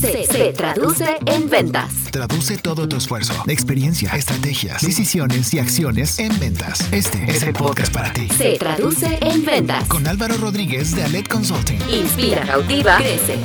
se, traduce en ventas. Traduce todo tu esfuerzo, experiencia, estrategias, decisiones y acciones en ventas. Este es el podcast para ti. Se traduce en ventas. Con Álvaro Rodríguez de Alet Consulting. Inspira, cautiva, crece.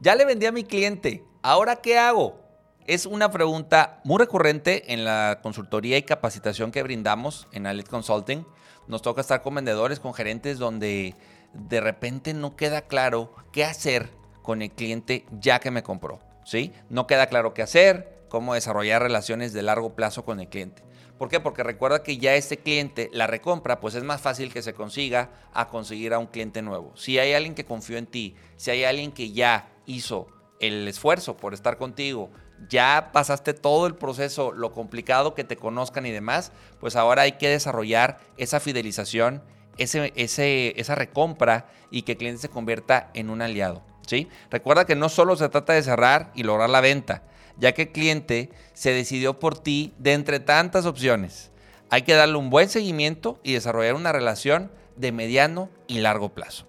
Ya le vendí a mi cliente. ¿Ahora qué hago? Es una pregunta muy recurrente en la consultoría y capacitación que brindamos en Alet Consulting. Nos toca estar con vendedores, con gerentes donde de repente no queda claro qué hacer con el cliente ya que me compró. ¿sí? No queda claro qué hacer, cómo desarrollar relaciones de largo plazo con el cliente. ¿Por qué? Porque recuerda que ya este cliente, la recompra, pues es más fácil que se consiga a conseguir a un cliente nuevo. Si hay alguien que confió en ti, si hay alguien que ya hizo el esfuerzo por estar contigo, ya pasaste todo el proceso, lo complicado que te conozcan y demás, pues ahora hay que desarrollar esa fidelización, ese, ese, esa recompra y que el cliente se convierta en un aliado. Recuerda que no solo se trata de cerrar y lograr la venta, ya que el cliente se decidió por ti de entre tantas opciones. Hay que darle un buen seguimiento y desarrollar una relación de mediano y largo plazo.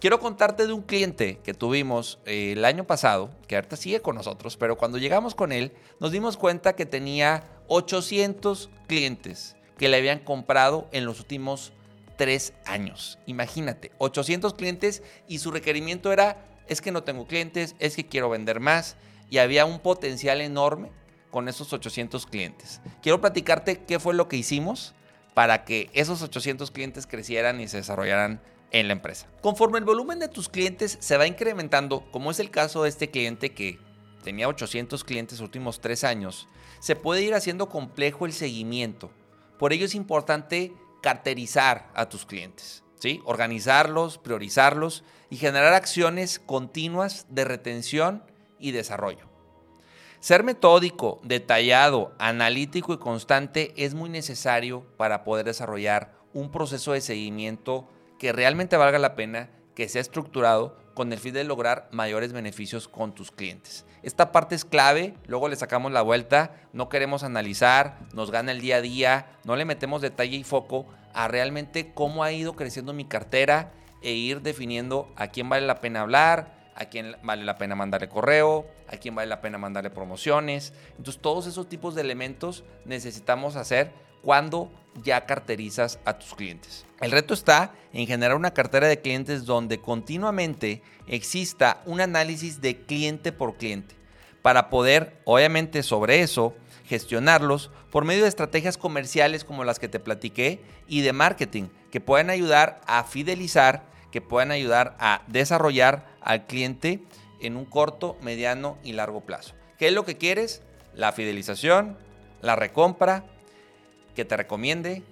Quiero contarte de un cliente que tuvimos eh, el año pasado, que ahorita sigue con nosotros, pero cuando llegamos con él nos dimos cuenta que tenía 800 clientes que le habían comprado en los últimos tres años. Imagínate, 800 clientes y su requerimiento era es que no tengo clientes, es que quiero vender más y había un potencial enorme con esos 800 clientes. Quiero platicarte qué fue lo que hicimos para que esos 800 clientes crecieran y se desarrollaran en la empresa. Conforme el volumen de tus clientes se va incrementando, como es el caso de este cliente que tenía 800 clientes los últimos tres años, se puede ir haciendo complejo el seguimiento. Por ello es importante carterizar a tus clientes. Organizarlos, priorizarlos y generar acciones continuas de retención y desarrollo. Ser metódico, detallado, analítico y constante es muy necesario para poder desarrollar un proceso de seguimiento que realmente valga la pena, que sea estructurado con el fin de lograr mayores beneficios con tus clientes. Esta parte es clave, luego le sacamos la vuelta, no queremos analizar, nos gana el día a día, no le metemos detalle y foco a realmente cómo ha ido creciendo mi cartera e ir definiendo a quién vale la pena hablar, a quién vale la pena mandarle correo, a quién vale la pena mandarle promociones. Entonces todos esos tipos de elementos necesitamos hacer cuando ya carterizas a tus clientes. El reto está en generar una cartera de clientes donde continuamente exista un análisis de cliente por cliente para poder, obviamente, sobre eso, gestionarlos por medio de estrategias comerciales como las que te platiqué y de marketing que puedan ayudar a fidelizar, que puedan ayudar a desarrollar al cliente en un corto, mediano y largo plazo. ¿Qué es lo que quieres? La fidelización, la recompra, que te recomiende,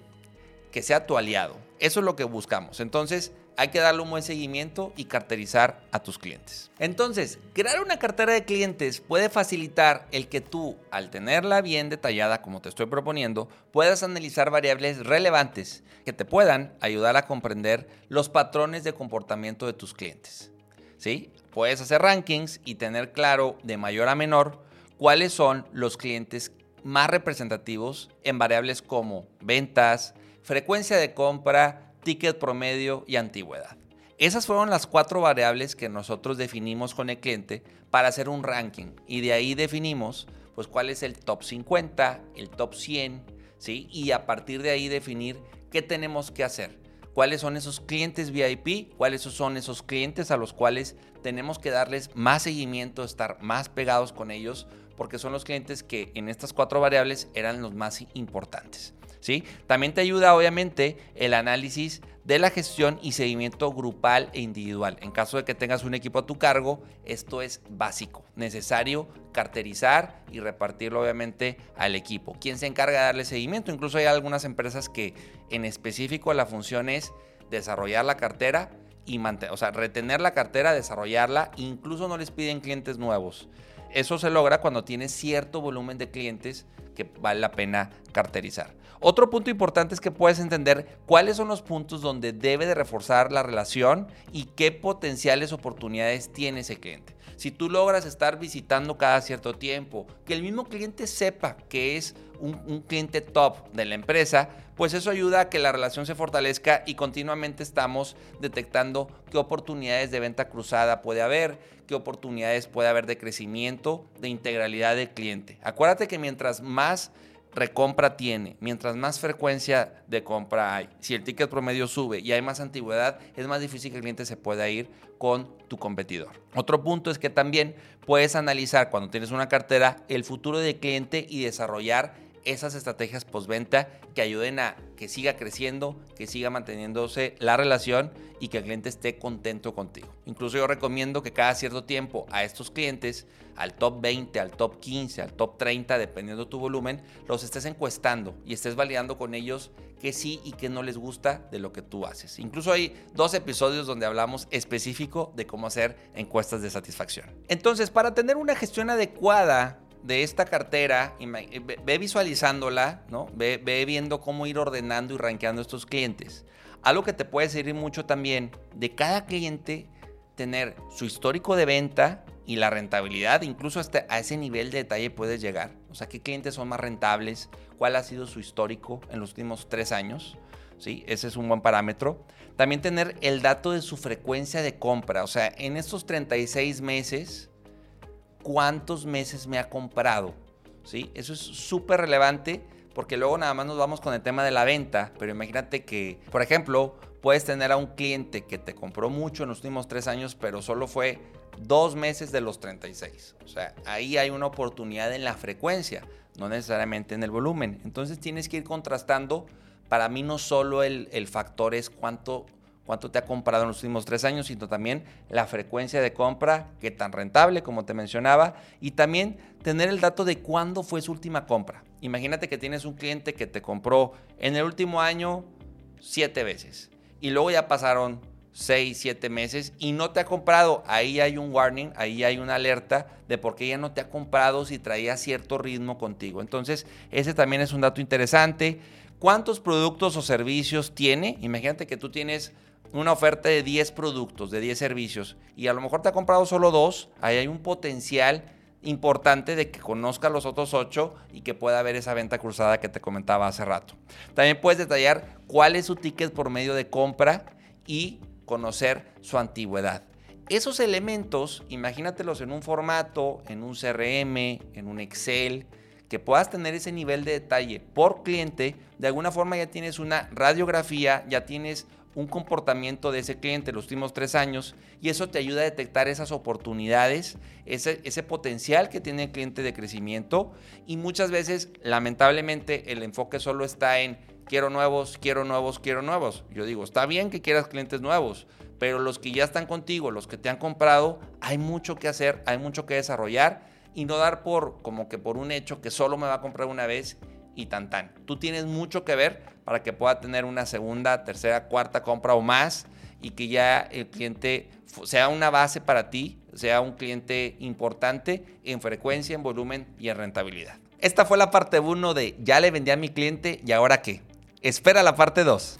que sea tu aliado. Eso es lo que buscamos. Entonces, hay que darle un buen seguimiento y carterizar a tus clientes. Entonces, crear una cartera de clientes puede facilitar el que tú, al tenerla bien detallada como te estoy proponiendo, puedas analizar variables relevantes que te puedan ayudar a comprender los patrones de comportamiento de tus clientes. ¿Sí? Puedes hacer rankings y tener claro de mayor a menor cuáles son los clientes más representativos en variables como ventas, frecuencia de compra, ticket promedio y antigüedad. Esas fueron las cuatro variables que nosotros definimos con el cliente para hacer un ranking y de ahí definimos pues cuál es el top 50, el top 100, ¿sí? Y a partir de ahí definir qué tenemos que hacer. Cuáles son esos clientes VIP, cuáles son esos clientes a los cuales tenemos que darles más seguimiento, estar más pegados con ellos, porque son los clientes que en estas cuatro variables eran los más importantes. También te ayuda obviamente el análisis de la gestión y seguimiento grupal e individual. En caso de que tengas un equipo a tu cargo, esto es básico, necesario carterizar y repartirlo obviamente al equipo. ¿Quién se encarga de darle seguimiento? Incluso hay algunas empresas que en específico la función es desarrollar la cartera y mantener, o sea, retener la cartera, desarrollarla, incluso no les piden clientes nuevos. Eso se logra cuando tienes cierto volumen de clientes que vale la pena carterizar. Otro punto importante es que puedes entender cuáles son los puntos donde debe de reforzar la relación y qué potenciales oportunidades tiene ese cliente. si tú logras estar visitando cada cierto tiempo, que el mismo cliente sepa que es un, un, cliente top de la empresa, pues eso ayuda a que la relación se fortalezca y continuamente estamos detectando qué oportunidades de venta cruzada puede haber, qué oportunidades puede haber de crecimiento, de integralidad del cliente. Acuérdate que mientras más recompra tiene, mientras más frecuencia de compra hay, si el ticket promedio sube y hay más antigüedad, es más difícil que el cliente se pueda ir con tu competidor. Otro punto es que también puedes analizar cuando tienes una cartera el futuro del cliente y desarrollar esas estrategias postventa que ayuden a que siga creciendo, que siga manteniéndose la relación y que el cliente esté contento contigo. Incluso yo recomiendo que cada cierto tiempo a estos clientes, al top 20, al top 15, al top 30, dependiendo de tu volumen, los estés encuestando y estés validando con ellos que sí y que no les gusta de lo que tú haces. Incluso hay dos episodios donde hablamos específico de cómo hacer encuestas de satisfacción. Entonces, para tener una gestión adecuada de esta cartera, ve visualizándola, ¿no? Ve, ve, viendo cómo ir ordenando y rankeando estos clientes. Algo que te puede servir mucho también de cada cliente tener su histórico de venta y la rentabilidad, incluso hasta a ese nivel de detalle puedes llegar. O sea, qué clientes son más rentables, cuál ha sido su histórico en los últimos tres años. ¿sí? Ese es un buen parámetro. También tener el dato de su frecuencia de compra. O sea, en estos 36 meses, cuántos meses me ha comprado. ¿sí? Eso es súper relevante porque luego nada más nos vamos con el tema de la venta, pero imagínate que, por ejemplo, puedes tener a un cliente que te compró mucho en los últimos tres años, pero solo fue dos meses de los 36. O sea, ahí hay una oportunidad en la frecuencia, no necesariamente en el volumen. Entonces tienes que ir contrastando. Para mí no solo el, el factor es cuánto cuánto te ha comprado en los últimos tres años, sino también la frecuencia de compra, qué tan rentable, como te mencionaba, y también tener el dato de cuándo fue su última compra. Imagínate que tienes un cliente que te compró en el último año siete veces y luego ya pasaron seis, siete meses y no te ha comprado. Ahí hay un warning, ahí hay una alerta de por qué ya no te ha comprado si traía cierto ritmo contigo. Entonces, ese también es un dato interesante. ¿Cuántos productos o servicios tiene? Imagínate que tú tienes una oferta de 10 productos, de 10 servicios, y a lo mejor te ha comprado solo dos, ahí hay un potencial importante de que conozca los otros 8 y que pueda haber esa venta cruzada que te comentaba hace rato. También puedes detallar cuál es su ticket por medio de compra y conocer su antigüedad. Esos elementos, imagínatelos en un formato, en un CRM, en un Excel, que puedas tener ese nivel de detalle por cliente, de alguna forma ya tienes una radiografía, ya tienes un comportamiento de ese cliente los últimos tres años y eso te ayuda a detectar esas oportunidades, ese, ese potencial que tiene el cliente de crecimiento y muchas veces, lamentablemente, el enfoque solo está en quiero nuevos, quiero nuevos, quiero nuevos. Yo digo, está bien que quieras clientes nuevos, pero los que ya están contigo, los que te han comprado, hay mucho que hacer, hay mucho que desarrollar y no dar por como que por un hecho que solo me va a comprar una vez y tan tan. Tú tienes mucho que ver para que pueda tener una segunda, tercera, cuarta compra o más y que ya el cliente sea una base para ti, sea un cliente importante en frecuencia, en volumen y en rentabilidad. Esta fue la parte 1 de ya le vendí a mi cliente y ahora qué. Espera la parte 2